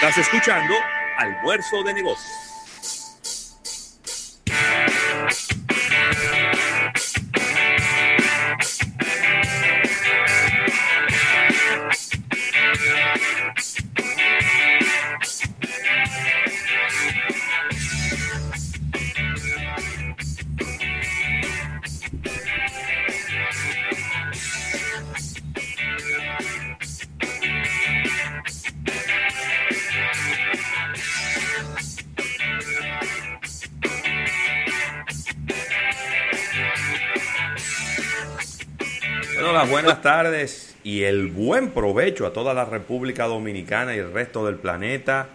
Estás escuchando Almuerzo de Negocios. Buenas tardes y el buen provecho a toda la República Dominicana y el resto del planeta.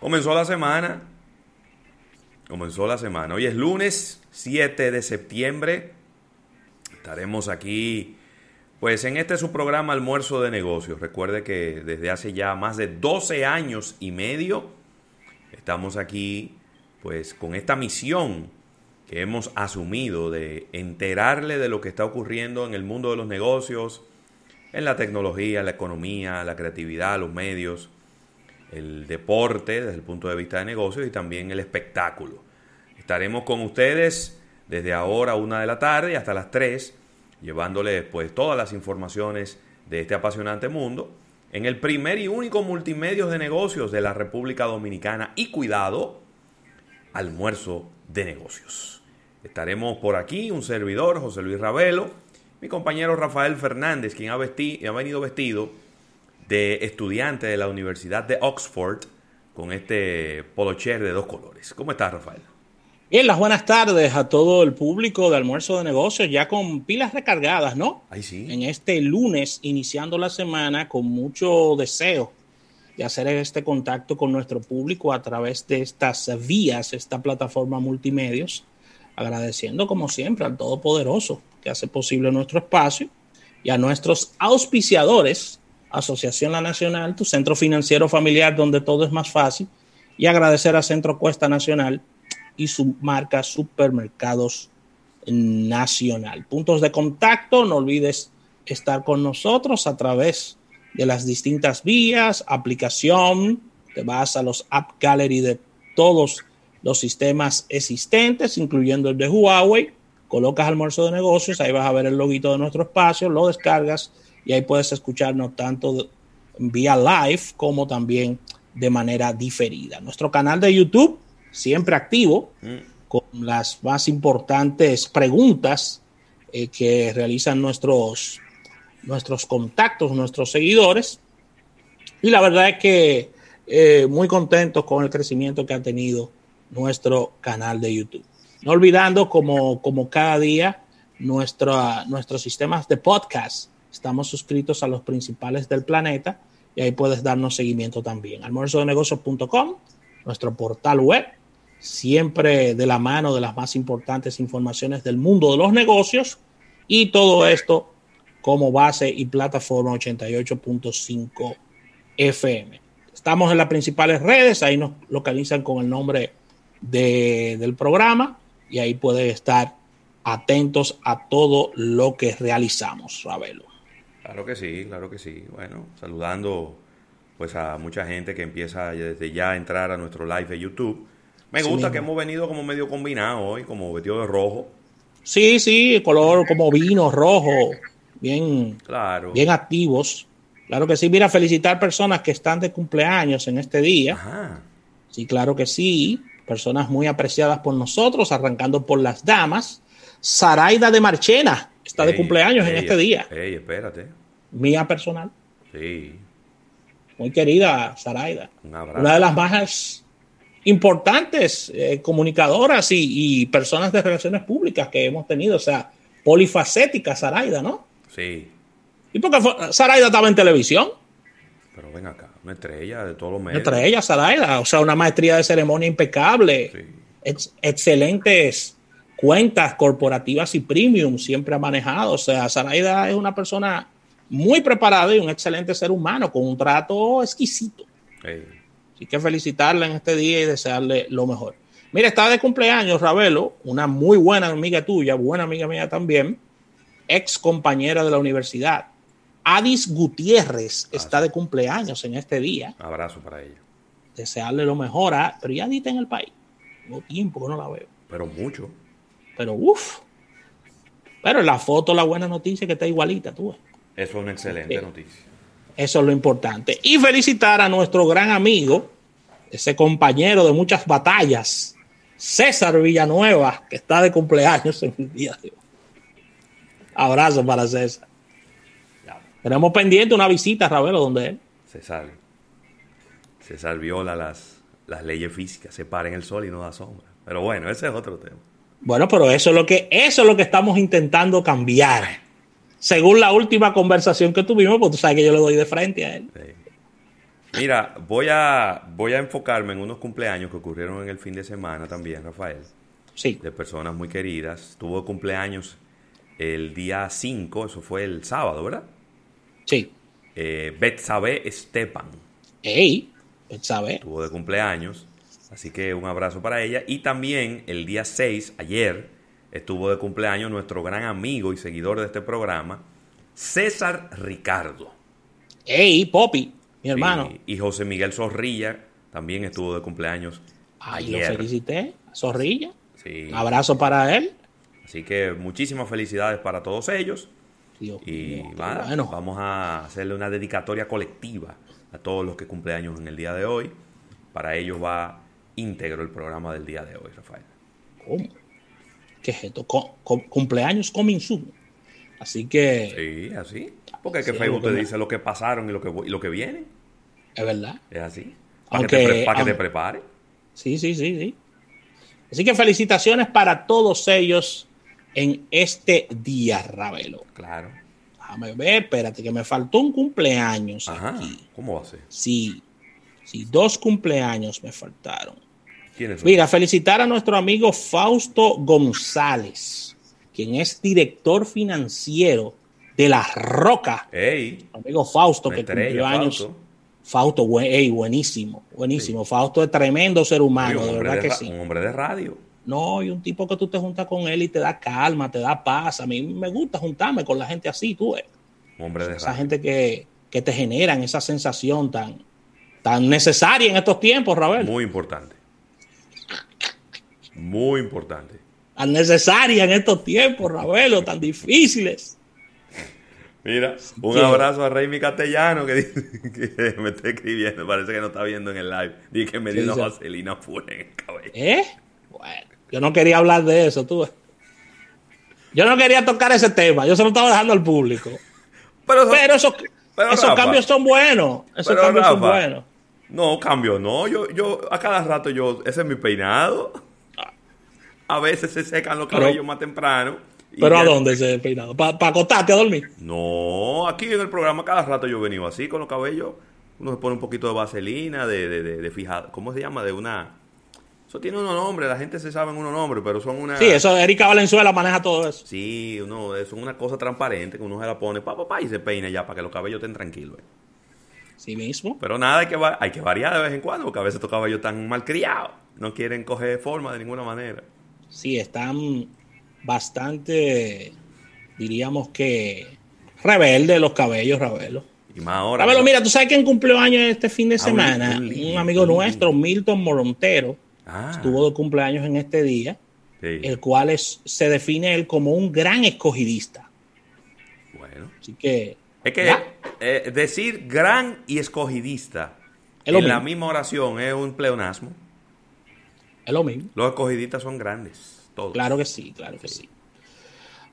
Comenzó la semana. Comenzó la semana. Hoy es lunes 7 de septiembre. Estaremos aquí, pues en este su programa Almuerzo de Negocios. Recuerde que desde hace ya más de 12 años y medio estamos aquí, pues con esta misión que hemos asumido de enterarle de lo que está ocurriendo en el mundo de los negocios, en la tecnología, la economía, la creatividad, los medios, el deporte desde el punto de vista de negocios y también el espectáculo. Estaremos con ustedes desde ahora una de la tarde hasta las 3, llevándoles pues todas las informaciones de este apasionante mundo en el primer y único multimedios de negocios de la República Dominicana y cuidado, almuerzo de negocios. Estaremos por aquí, un servidor, José Luis Ravelo, mi compañero Rafael Fernández, quien ha, ha venido vestido de estudiante de la Universidad de Oxford con este polocher de dos colores. ¿Cómo estás, Rafael? Bien, las buenas tardes a todo el público de Almuerzo de Negocios, ya con pilas recargadas, ¿no? Ahí sí. En este lunes, iniciando la semana, con mucho deseo de hacer este contacto con nuestro público a través de estas vías, esta plataforma multimedios agradeciendo como siempre al Todopoderoso que hace posible nuestro espacio y a nuestros auspiciadores, Asociación La Nacional, tu centro financiero familiar donde todo es más fácil, y agradecer a Centro Cuesta Nacional y su marca Supermercados Nacional. Puntos de contacto, no olvides estar con nosotros a través de las distintas vías, aplicación, te vas a los App Gallery de todos los sistemas existentes, incluyendo el de Huawei. Colocas almuerzo de negocios, ahí vas a ver el loguito de nuestro espacio, lo descargas y ahí puedes escucharnos tanto vía live como también de manera diferida. Nuestro canal de YouTube, siempre activo, mm. con las más importantes preguntas eh, que realizan nuestros, nuestros contactos, nuestros seguidores. Y la verdad es que eh, muy contentos con el crecimiento que ha tenido nuestro canal de YouTube. No olvidando, como, como cada día, nuestro, nuestros sistemas de podcast. Estamos suscritos a los principales del planeta y ahí puedes darnos seguimiento también. Almuerzodenegocios.com, nuestro portal web, siempre de la mano de las más importantes informaciones del mundo de los negocios y todo esto como base y plataforma 88.5 FM. Estamos en las principales redes, ahí nos localizan con el nombre del programa y ahí pueden estar atentos a todo lo que realizamos, Ravelo. Claro que sí, claro que sí. Bueno, saludando pues a mucha gente que empieza desde ya a entrar a nuestro live de YouTube. Me gusta que hemos venido como medio combinado hoy, como vestido de rojo. Sí, sí, color como vino rojo, bien, claro. bien activos. Claro que sí, mira, felicitar personas que están de cumpleaños en este día. Ajá. Sí, claro que sí personas muy apreciadas por nosotros, arrancando por las damas. Saraida de Marchena está de cumpleaños en este día. Ey, espérate. Mía personal. Sí. Muy querida Saraida. Una de las más importantes eh, comunicadoras y, personas de relaciones públicas que hemos tenido. O sea, polifacética Saraida, ¿no? Sí. ¿Y por qué Saraida estaba en televisión? Pero ven acá. Una estrella de todos los Una medios. estrella, Zaraida. O sea, una maestría de ceremonia impecable. Sí. Ex- excelentes cuentas corporativas y premium siempre ha manejado. O sea, Zaraida es una persona muy preparada y un excelente ser humano con un trato exquisito. Sí. Así que felicitarla en este día y desearle lo mejor. Mira, está de cumpleaños Ravelo, una muy buena amiga tuya, buena amiga mía también, ex compañera de la universidad. Adis Gutiérrez está de cumpleaños en este día. Abrazo para ella. Desearle lo mejor, a- pero ya está en el país. Tengo tiempo que no la veo. Pero mucho. Pero uff. Pero la foto, la buena noticia es que está igualita, tú ves. Eso es una excelente Sí. noticia. Eso es lo importante. Y felicitar a nuestro gran amigo, ese compañero de muchas batallas, César Villanueva, que está de cumpleaños en el día de hoy. Abrazo para César. Tenemos pendiente una visita a Ravelo donde él. César. César viola las, las leyes físicas. Se para en el sol y no da sombra. Pero bueno, ese es otro tema. Bueno, pero eso es lo que, eso es lo que estamos intentando cambiar. Según la última conversación que tuvimos, pues tú sabes que yo le doy de frente a él. Sí. Mira, voy a, voy a enfocarme en unos cumpleaños que ocurrieron en el fin de semana también, Rafael. Sí, de personas muy queridas. Tuvo cumpleaños el día 5, eso fue el sábado, ¿verdad? sí. Eh, Betsabe Stepan Ey, ¿sabes? tuvo de cumpleaños, así que un abrazo para ella. Y también el día 6, ayer, estuvo de cumpleaños nuestro gran amigo y seguidor de este programa, César Ricardo. Ey, Poppy, mi hermano. Y, y José Miguel Zorrilla también estuvo de cumpleaños Ay, lo ayer. felicité. Zorrilla. Sí. Abrazo para él. Así que muchísimas felicidades para todos ellos. Dios Y va, bueno. vamos a hacerle una dedicatoria colectiva a todos los que cumpleaños en el día de hoy. Para ellos va íntegro el programa del día de hoy, Rafael. ¿Cómo? ¿Qué es esto? Cumpleaños coming soon. Así que Sí, así. Porque es que Sí, Facebook te dice lo que pasaron y lo que, y lo que viene. es verdad. Es así. Para Aunque- que, te, para que te prepare. Sí, sí, sí, sí. Así que felicitaciones para todos ellos en este día, Ravelo. Claro. Déjame ver, espérate, que me faltó un cumpleaños Ajá. aquí. ¿Cómo va a ser? Sí, sí, dos cumpleaños me faltaron. ¿Quiénes? Mira, felicitar a nuestro amigo Fausto González, quien es director financiero de La Roca. ¡Ey! Amigo Fausto, que cumplió años. Fausto. Fausto, buen- ey, buenísimo, buenísimo. Fausto es tremendo ser humano, de verdad de que sí. un hombre de radio. No, y un tipo que tú te juntas con él y te da calma, te da paz. A mí me gusta juntarme con la gente así, tú. Un hombre de Esa gente que, que te generan esa sensación tan, tan necesaria en estos tiempos, Ravel. Muy importante. Muy importante. Tan necesaria en estos tiempos, Ravelo, tan difíciles. Mira, un abrazo a Reymi Castellano que, dice- que me está escribiendo. Parece que no está viendo en el live. Dije que me dio ¿Qué una dice? vaselina full en el cabello. ¿Eh? Bueno, yo no quería hablar de eso, tú. Yo no quería tocar ese tema, yo se lo estaba dejando al público. Pero, Pero esos, Pero, esos Rafa, cambios son buenos. Esos pero, cambios son buenos. No, cambio, no. Yo, yo, a cada rato yo, ese es mi peinado. A veces se secan los cabellos más temprano. Pero ¿a dónde ese peinado? ¿Para acostarte a dormir? No, aquí en el programa cada rato yo he venido así con los cabellos. Uno se pone un poquito de vaselina, de, de, de. ¿Cómo se llama? De una. Eso tiene unos nombres, la gente se sabe unos nombres, pero son una. Sí, eso, Erika Valenzuela maneja todo eso. Sí, uno, es una cosa transparente que uno se la pone pa, pa, pa, y se peina ya para que los cabellos estén tranquilos. eh. Sí mismo. Pero nada, hay que, hay que variar de vez en cuando, porque a veces estos cabellos están mal criados. No quieren coger forma de ninguna manera. Sí, están bastante, diríamos que, rebeldes los cabellos, Ravelo. Y más ahora. Ravelo, mira, tú sabes quién cumplió años este fin de Ah, un- semana. un amigo un nuestro. Milton Morontero, Ah, estuvo de cumpleaños en este día, sí, el cual es, se define él como un gran escogidista. Bueno. Así que, Es que eh, decir gran y escogidista en la misma oración es un pleonasmo. es lo mismo. Los escogidistas son grandes, todos. Claro que sí, claro que sí.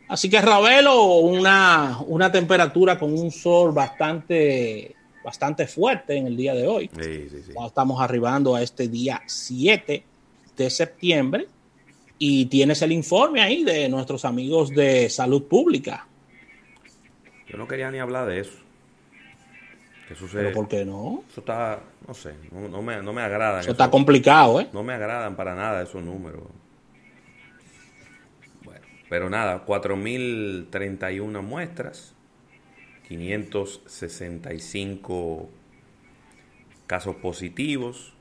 Así que Ravelo, una, una temperatura con un sol bastante, bastante fuerte en el día de hoy. Sí, sí, sí. Estamos arribando a este día 7 de septiembre y tienes el informe ahí de nuestros amigos de salud pública. Yo no quería ni hablar de eso. Eso ¿Pero por qué no? Eso está, no sé, no, me, no me agrada. Eso está complicado, ¿eh? No me agradan para nada esos números. Bueno, pero nada, 4.031 muestras, 565 casos positivos.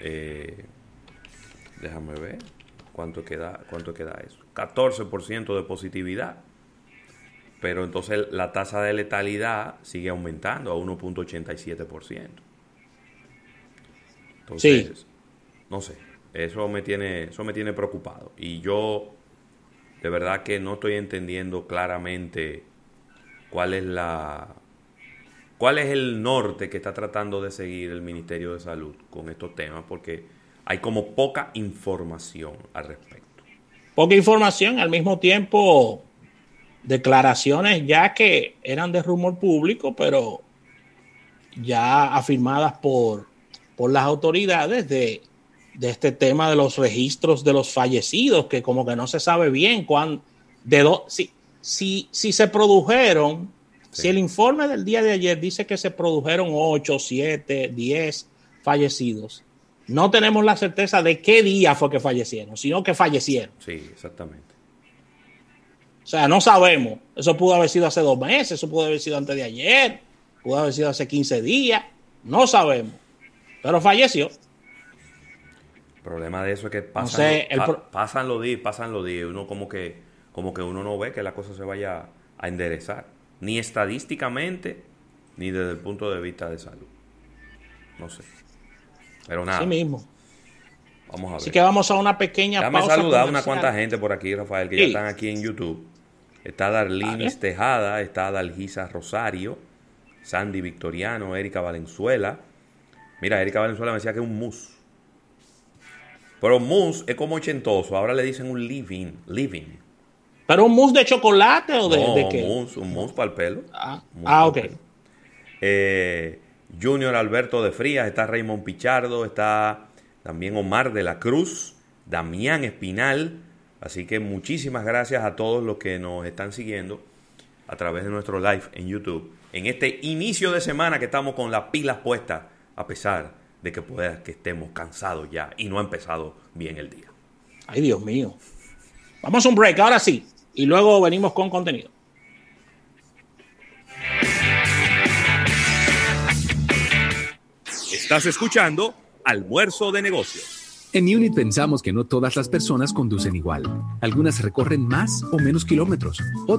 Eh, déjame ver cuánto queda, cuánto queda eso. 14% de positividad pero entonces la tasa de letalidad sigue aumentando a 1.87%. Entonces, no sé, eso me tiene eso me tiene preocupado y yo de verdad que no estoy entendiendo claramente cuál es la cuál es el norte que está tratando de seguir el Ministerio de Salud con estos temas porque hay como poca información al respecto. Poca información, al mismo tiempo declaraciones ya que eran de rumor público, pero ya afirmadas por, por las autoridades de, este tema de los registros de los fallecidos, que como que no se sabe bien cuán, de si, si, si se produjeron, si el informe del día de ayer dice que se produjeron 8, 7, 10 fallecidos, no tenemos la certeza de qué día fue que fallecieron, sino que fallecieron. Sí, exactamente. O sea, no sabemos. Eso pudo haber sido hace dos meses, eso pudo haber sido antes de ayer, pudo haber sido hace 15 días. No sabemos. Pero falleció. El problema de eso es que pasan, los días, pasan los días. Uno como que, como que uno no ve que la cosa se vaya a enderezar. Ni estadísticamente, ni desde el punto de vista de salud. No sé. Pero nada. Sí mismo. Vamos a ver. Así que vamos a una pequeña Dame saludar a una cuanta gente por aquí, Rafael, que ya están aquí en YouTube. Está Darlinis Tejada, está Dalgisa Rosario, Sandy Victoriano, Erika Valenzuela. Mira, Erika Valenzuela me decía que es un mus. Pero mus es como ochentoso, ahora le dicen un living, living. ¿Pero un mousse de chocolate o de, no, qué? un mousse para el pelo. Ah, ah ok. Eh, Junior Alberto de Frías, está Raymond Pichardo, está también Omar de la Cruz, Damián Espinal, Así que muchísimas gracias a todos los que nos están siguiendo a través de nuestro live en YouTube. En este inicio de semana que estamos con las pilas puestas, a pesar de que pueda que estemos cansados ya y no ha empezado bien el día. Ay, Dios mío. Vamos a un break, ahora sí. Y luego venimos con contenido. Estás escuchando Almuerzo de Negocios. En Unit pensamos que no todas las personas conducen igual. Algunas recorren más o menos kilómetros.